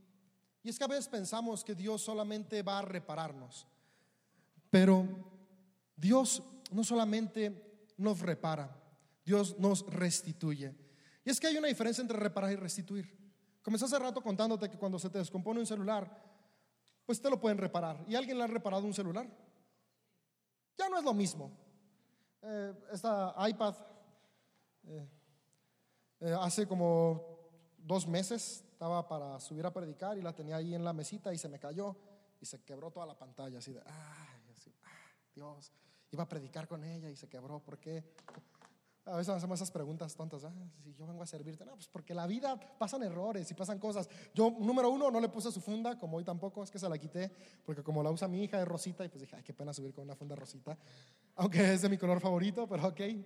Y es que a veces pensamos que Dios solamente va a repararnos. Pero Dios no solamente nos repara, Dios nos restituye. Y es que hay una diferencia entre reparar y restituir. Comencé hace rato contándote que cuando se te descompone un celular, pues te lo pueden reparar. ¿Y alguien le ha reparado un celular? Ya no es lo mismo. Eh, esta iPad, eh, eh, hace como dos meses estaba para subir a predicar y la tenía ahí en la mesita y se me cayó y se quebró toda la pantalla, así de, ay, ah, Dios, iba a predicar con ella y se quebró, ¿por qué? A veces hacemos esas preguntas tontas, ah, si yo vengo a servirte, no, pues porque la vida pasan errores y pasan cosas. Yo, número uno, no le puse su funda, como hoy tampoco, es que se la quité, porque como la usa mi hija es rosita, y pues dije, ay, qué pena subir con una funda rosita, <laughs> aunque es de mi color favorito, pero ok. E,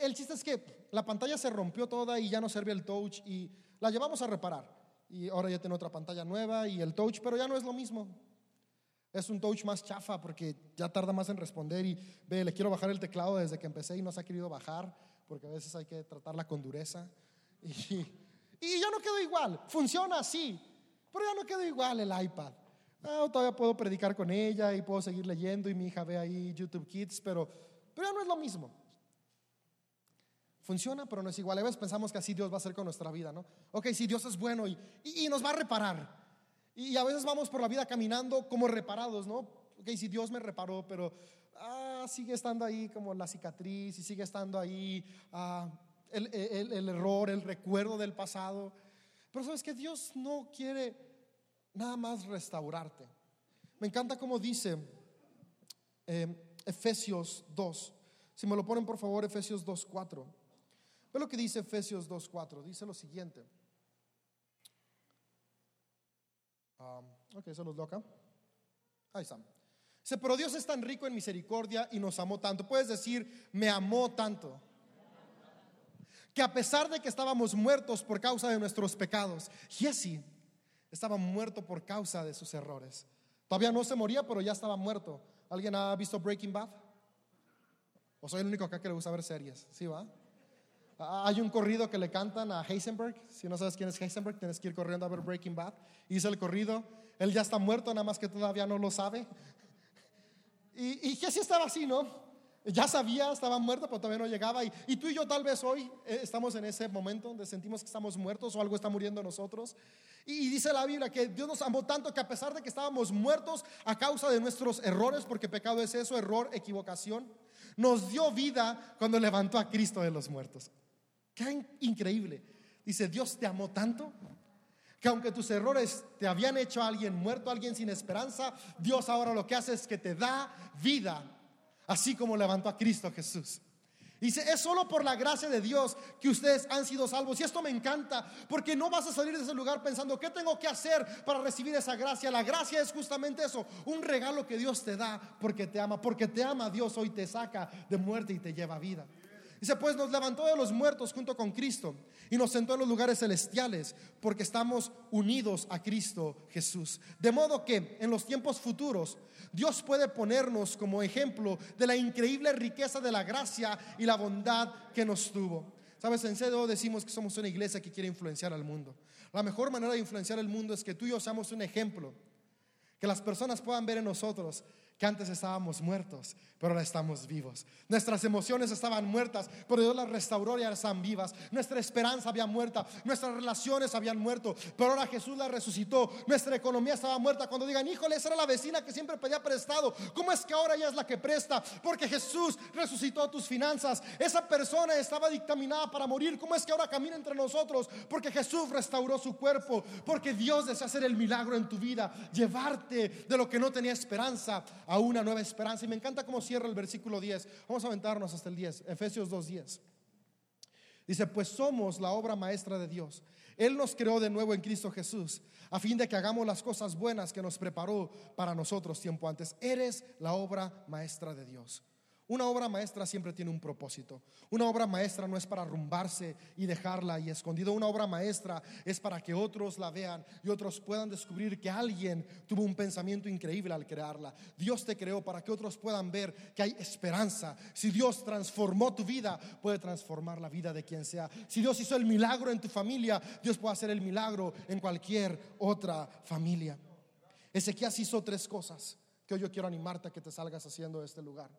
el chiste es que la pantalla se rompió toda y ya no servía el touch y la llevamos a reparar. Y ahora ya tiene otra pantalla nueva y el touch, pero ya no es lo mismo. Es un touch más chafa porque ya tarda más en responder y ve, le quiero bajar el teclado desde que empecé y no se ha querido bajar porque a veces hay que tratarla con dureza. <laughs> Y, y ya no quedó igual, funciona así, pero ya no quedó igual el iPad. Ah, todavía puedo predicar con ella y puedo seguir leyendo y mi hija ve ahí YouTube Kids, pero, pero ya no es lo mismo. Funciona, pero no es igual. A veces pensamos que así Dios va a hacer con nuestra vida, ¿no? Ok, si Dios es bueno y, y, y nos va a reparar. Y a veces vamos por la vida caminando como reparados, ¿no? Ok, si Dios me reparó, pero ah, sigue estando ahí como la cicatriz y sigue estando ahí ah, el, error, el recuerdo del pasado. Pero sabes que Dios no quiere nada más restaurarte. Me encanta como dice eh, Efesios 2. Si me lo ponen por favor, Efesios 2.4. Ve lo que dice Efesios 2.4. Dice lo siguiente. Um, ok, se los acá. Ahí está. Dice, pero Dios es tan rico en misericordia y nos amó tanto. Puedes decir, me amó tanto. Que a pesar de que estábamos muertos por causa de nuestros pecados, Jesse estaba muerto por causa de sus errores. Todavía no se moría, pero ya estaba muerto. ¿Alguien ha visto Breaking Bad? ¿O soy el único acá que le gusta ver series? ¿Sí va? Ah, hay un corrido que le cantan a Heisenberg. Si no sabes quién es Heisenberg, tienes que ir corriendo a ver Breaking Bad. Hizo el corrido. Él ya está muerto, nada más que todavía no lo sabe. Y, y Jesse estaba así, ¿no? Ya sabía, estaba muerto, pero todavía no llegaba. Y, tú y yo tal vez hoy eh, estamos en ese momento donde sentimos que estamos muertos o algo está muriendo en nosotros. Y, dice la Biblia que Dios nos amó tanto que a pesar de que estábamos muertos a causa de nuestros errores, porque pecado es eso, error, equivocación, nos dio vida cuando levantó a Cristo de los muertos. Qué increíble. Dice, Dios te amó tanto que aunque tus errores te habían hecho a alguien muerto, a alguien sin esperanza, Dios ahora lo que hace es que te da vida, así como levantó a Cristo Jesús. Dice, es solo por la gracia de Dios que ustedes han sido salvos. Y esto me encanta, porque no vas a salir de ese lugar pensando, ¿qué tengo que hacer para recibir esa gracia? La gracia es justamente eso, un regalo que Dios te da porque te ama, porque te ama Dios hoy te saca de muerte y te lleva a vida. Dice, pues nos levantó de los muertos junto con Cristo y nos sentó en los lugares celestiales porque estamos unidos a Cristo Jesús. De modo que en los tiempos futuros Dios puede ponernos como ejemplo de la increíble riqueza de la gracia y la bondad que nos tuvo. Sabes, en CDO decimos que somos una iglesia que quiere influenciar al mundo. La mejor manera de influenciar al mundo es que tú y yo seamos un ejemplo, que las personas puedan ver en nosotros que antes estábamos muertos, pero ahora estamos vivos. Nuestras emociones estaban muertas, pero Dios las restauró y ahora están vivas. Nuestra esperanza había muerta, nuestras relaciones habían muerto, pero ahora Jesús las resucitó. Nuestra economía estaba muerta. Cuando digan, híjole, esa era la vecina que siempre pedía prestado, ¿cómo es que ahora ella es la que presta? Porque Jesús resucitó tus finanzas. Esa persona estaba dictaminada para morir, ¿cómo es que ahora camina entre nosotros? Porque Jesús restauró su cuerpo, porque Dios desea hacer el milagro en tu vida, llevarte de lo que no tenía esperanza a una nueva esperanza. Y me encanta cómo cierra el versículo 10. Vamos a aventarnos hasta el 10, Efesios 2.10. Dice, pues somos la obra maestra de Dios. Él nos creó de nuevo en Cristo Jesús, a fin de que hagamos las cosas buenas que nos preparó para nosotros tiempo antes. Eres la obra maestra de Dios. Una obra maestra siempre tiene un propósito. Una obra maestra no es para arrumbarse y dejarla y escondido. Una obra maestra es para que otros la vean y otros puedan descubrir que alguien tuvo un pensamiento increíble al crearla. Dios te creó para que otros puedan ver que hay esperanza. Si Dios transformó tu vida, puede transformar la vida de quien sea. Si Dios hizo el milagro en tu familia, Dios puede hacer el milagro en cualquier otra familia. Ezequías hizo tres cosas que hoy yo quiero animarte a que te salgas haciendo de este lugar.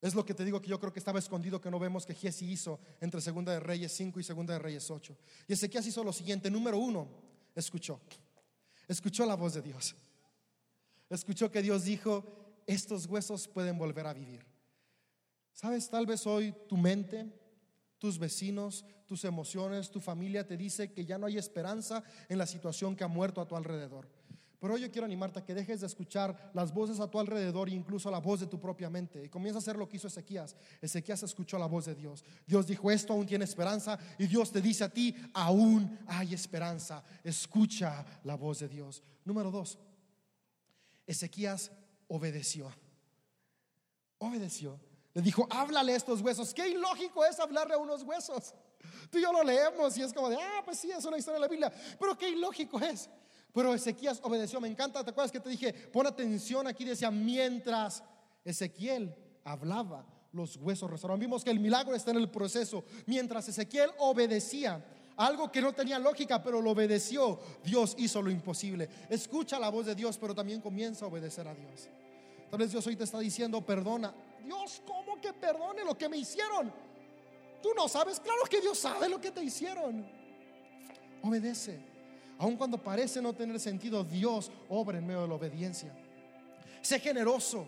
Es lo que te digo que yo creo que estaba escondido, que no vemos que Giesi hizo entre Segunda de Reyes 5 y Segunda de Reyes 8. Y Ezequías hizo lo siguiente. Número uno, escuchó. Escuchó la voz de Dios. Escuchó que Dios dijo, estos huesos pueden volver a vivir. Sabes, tal vez hoy tu mente, tus vecinos, tus emociones, tu familia te dice que ya no hay esperanza en la situación que ha muerto a tu alrededor. Pero hoy yo quiero animarte a que dejes de escuchar las voces a tu alrededor incluso la voz de tu propia mente. Y comienza a hacer lo que hizo Ezequías. Ezequías escuchó la voz de Dios. Dios dijo, esto aún tiene esperanza. Y Dios te dice a ti, aún hay esperanza. Escucha la voz de Dios. Número dos, Ezequías obedeció. Obedeció. Le dijo, háblale a estos huesos. Qué ilógico es hablarle a unos huesos. Tú y yo lo leemos y es como de, ah, pues sí, es una historia de la Biblia. Pero qué ilógico es. Pero Ezequías obedeció. Me encanta, ¿te acuerdas que te dije? Pon atención aquí, decía, mientras Ezequiel hablaba, los huesos restauraron. Vimos que el milagro está en el proceso. Mientras Ezequiel obedecía, algo que no tenía lógica, pero lo obedeció, Dios hizo lo imposible. Escucha la voz de Dios, pero también comienza a obedecer a Dios. Tal vez Dios hoy te está diciendo, perdona. Dios, ¿cómo que perdone lo que me hicieron? Tú no sabes, claro que Dios sabe lo que te hicieron. Obedece. Aun cuando parece no tener sentido, Dios obra en medio de la obediencia. Sé generoso.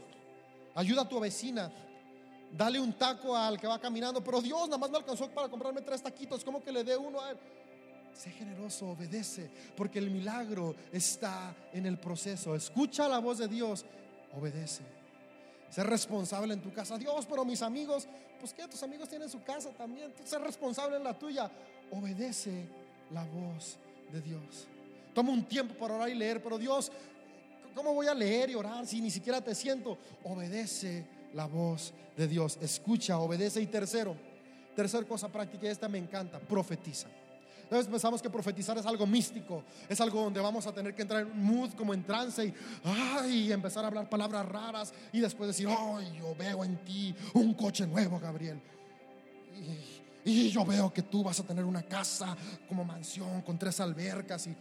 Ayuda a tu vecina. Dale un taco al que va caminando. Pero Dios nada más me alcanzó para comprarme tres taquitos. ¿Cómo que le dé uno a él? Sé generoso, obedece. Porque el milagro está en el proceso. Escucha la voz de Dios. Obedece. Sé responsable en tu casa. Dios, pero mis amigos, pues que tus amigos tienen su casa también. Sé responsable en la tuya. Obedece la voz de Dios. Toma un tiempo para orar y leer, pero Dios, ¿cómo voy a leer y orar si ni siquiera te siento? Obedece la voz de Dios, escucha, obedece. Y tercero, tercer cosa práctica, y esta me encanta, profetiza. Entonces pensamos que profetizar es algo místico, es algo donde vamos a tener que entrar en un mood como en trance y, ay, empezar a hablar palabras raras y después decir, ay, yo veo en ti un coche nuevo, Gabriel. Y, y yo veo que tú vas a tener una casa como mansión con tres albercas y,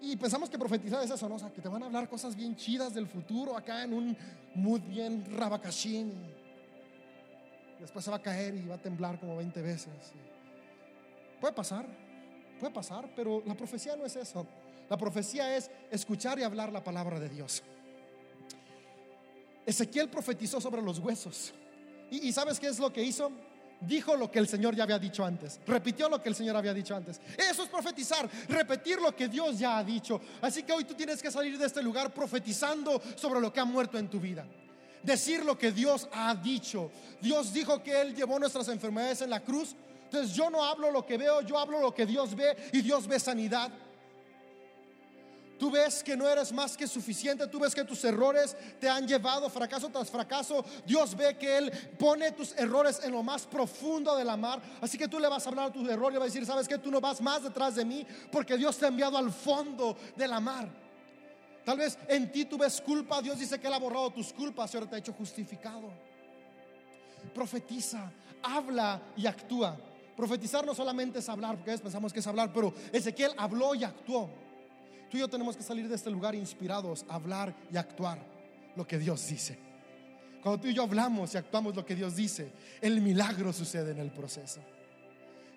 y pensamos que profetizar es eso, ¿no? O sea, que te van a hablar cosas bien chidas del futuro acá en un mood bien rabacachín. después se va a caer y va a temblar como 20 veces. Puede pasar, puede pasar, pero la profecía no es eso. La profecía es escuchar y hablar la palabra de Dios. Ezequiel profetizó sobre los huesos. ¿Y, y sabes qué es lo que hizo? Dijo lo que el Señor ya había dicho antes. Repitió lo que el Señor había dicho antes. Eso es profetizar, repetir lo que Dios ya ha dicho. Así que hoy tú tienes que salir de este lugar profetizando sobre lo que ha muerto en tu vida. Decir lo que Dios ha dicho. Dios dijo que Él llevó nuestras enfermedades en la cruz. Entonces yo no hablo lo que veo, yo hablo lo que Dios ve y Dios ve sanidad. Tú ves que no eres más que suficiente, tú ves que tus errores te han llevado fracaso tras fracaso. Dios ve que Él pone tus errores en lo más profundo de la mar. Así que tú le vas a hablar a tus errores y vas a decir, sabes que tú no vas más detrás de mí porque Dios te ha enviado al fondo de la mar. Tal vez en ti tú ves culpa, Dios dice que Él ha borrado tus culpas y ahora te ha hecho justificado. Profetiza, habla y actúa. Profetizar no solamente es hablar, porque a veces pensamos que es hablar, pero Ezequiel habló y actuó. Tú y yo tenemos que salir de este lugar inspirados a hablar y actuar lo que Dios dice. Cuando tú y yo hablamos y actuamos lo que Dios dice, el milagro sucede en el proceso.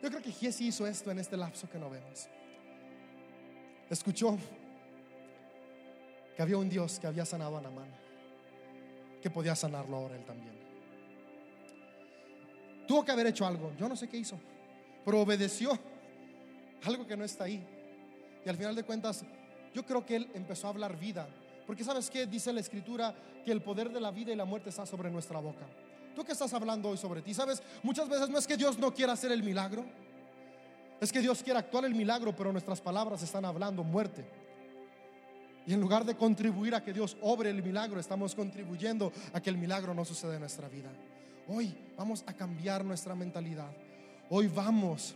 Yo creo que Giesi hizo esto en este lapso que no vemos. Escuchó que había un Dios que había sanado a Namán, que podía sanarlo ahora él también. Tuvo que haber hecho algo, yo no sé qué hizo, pero obedeció algo que no está ahí. Y al final de cuentas yo creo que él empezó a hablar vida. Porque sabes que dice la escritura que el poder de la vida y la muerte está sobre nuestra boca. ¿Tú qué estás hablando hoy sobre ti? Sabes, muchas veces no es que Dios no quiera hacer el milagro. Es que Dios quiere actuar el milagro, pero nuestras palabras están hablando muerte. Y en lugar de contribuir a que Dios obre el milagro, estamos contribuyendo a que el milagro no suceda en nuestra vida. Hoy vamos a cambiar nuestra mentalidad. Hoy vamos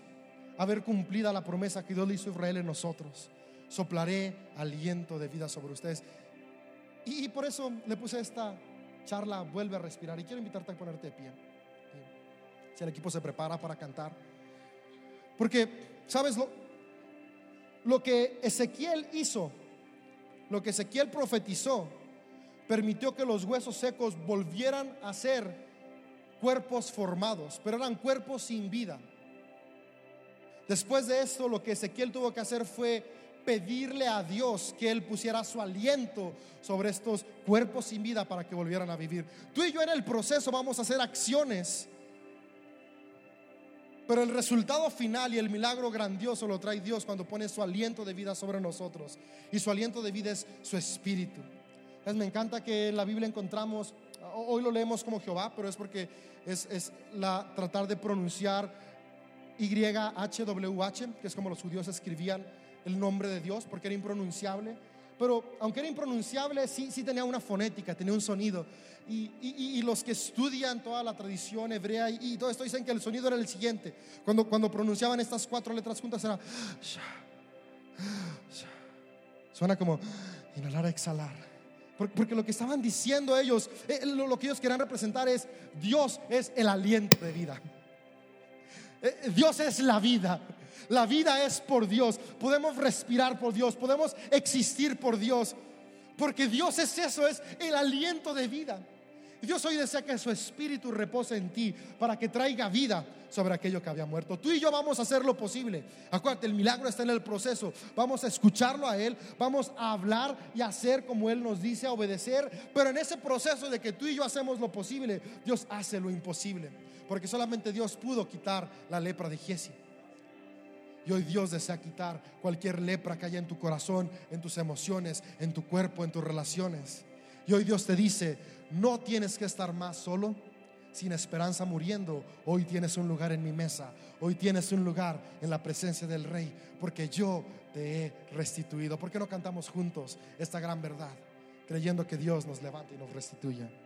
a ver cumplida la promesa que Dios le hizo a Israel en nosotros. Soplaré aliento de vida sobre ustedes. Y, por eso le puse esta charla, vuelve a respirar. Y quiero invitarte a ponerte de pie. Si el equipo se prepara para cantar. Porque, ¿sabes lo, lo que Ezequiel hizo? Lo que Ezequiel profetizó permitió que los huesos secos volvieran a ser cuerpos formados, pero eran cuerpos sin vida. Después de esto, lo que Ezequiel tuvo que hacer fue pedirle a Dios que Él pusiera su aliento sobre estos cuerpos sin vida para que volvieran a vivir. Tú y yo en el proceso vamos a hacer acciones, pero el resultado final y el milagro grandioso lo trae Dios cuando pone su aliento de vida sobre nosotros. Y su aliento de vida es su espíritu. me encanta que en la Biblia encontramos, hoy lo leemos como Jehová, pero es porque es, es la, tratar de pronunciar YHWH, que es como los judíos escribían el nombre de Dios, porque era impronunciable. Pero aunque era impronunciable, sí, sí tenía una fonética, tenía un sonido. Y, los que estudian toda la tradición hebrea y, todo esto dicen que el sonido era el siguiente. Cuando, cuando pronunciaban estas cuatro letras juntas era... Suena como inhalar, exhalar. Porque lo que estaban diciendo ellos, eh, lo que ellos querían representar es, Dios es el aliento de vida. Eh, Dios es la vida. La vida es por Dios. Podemos respirar por Dios. Podemos existir por Dios. Porque Dios es eso, es el aliento de vida. Dios hoy desea que su espíritu repose en ti para que traiga vida sobre aquello que había muerto. Tú y yo vamos a hacer lo posible. Acuérdate, el milagro está en el proceso. Vamos a escucharlo a Él, vamos a hablar y hacer como Él nos dice, a obedecer. Pero en ese proceso de que tú y yo hacemos lo posible, Dios hace lo imposible porque solamente Dios pudo quitar la lepra de Giesi. Y hoy Dios desea quitar cualquier lepra que haya en tu corazón, en tus emociones, en tu cuerpo, en tus relaciones. Y hoy Dios te dice, no tienes que estar más solo, sin esperanza muriendo. Hoy tienes un lugar en mi mesa. Hoy tienes un lugar en la presencia del Rey, porque yo te he restituido. ¿Por qué no cantamos juntos esta gran verdad, creyendo que Dios nos levanta y nos restituye?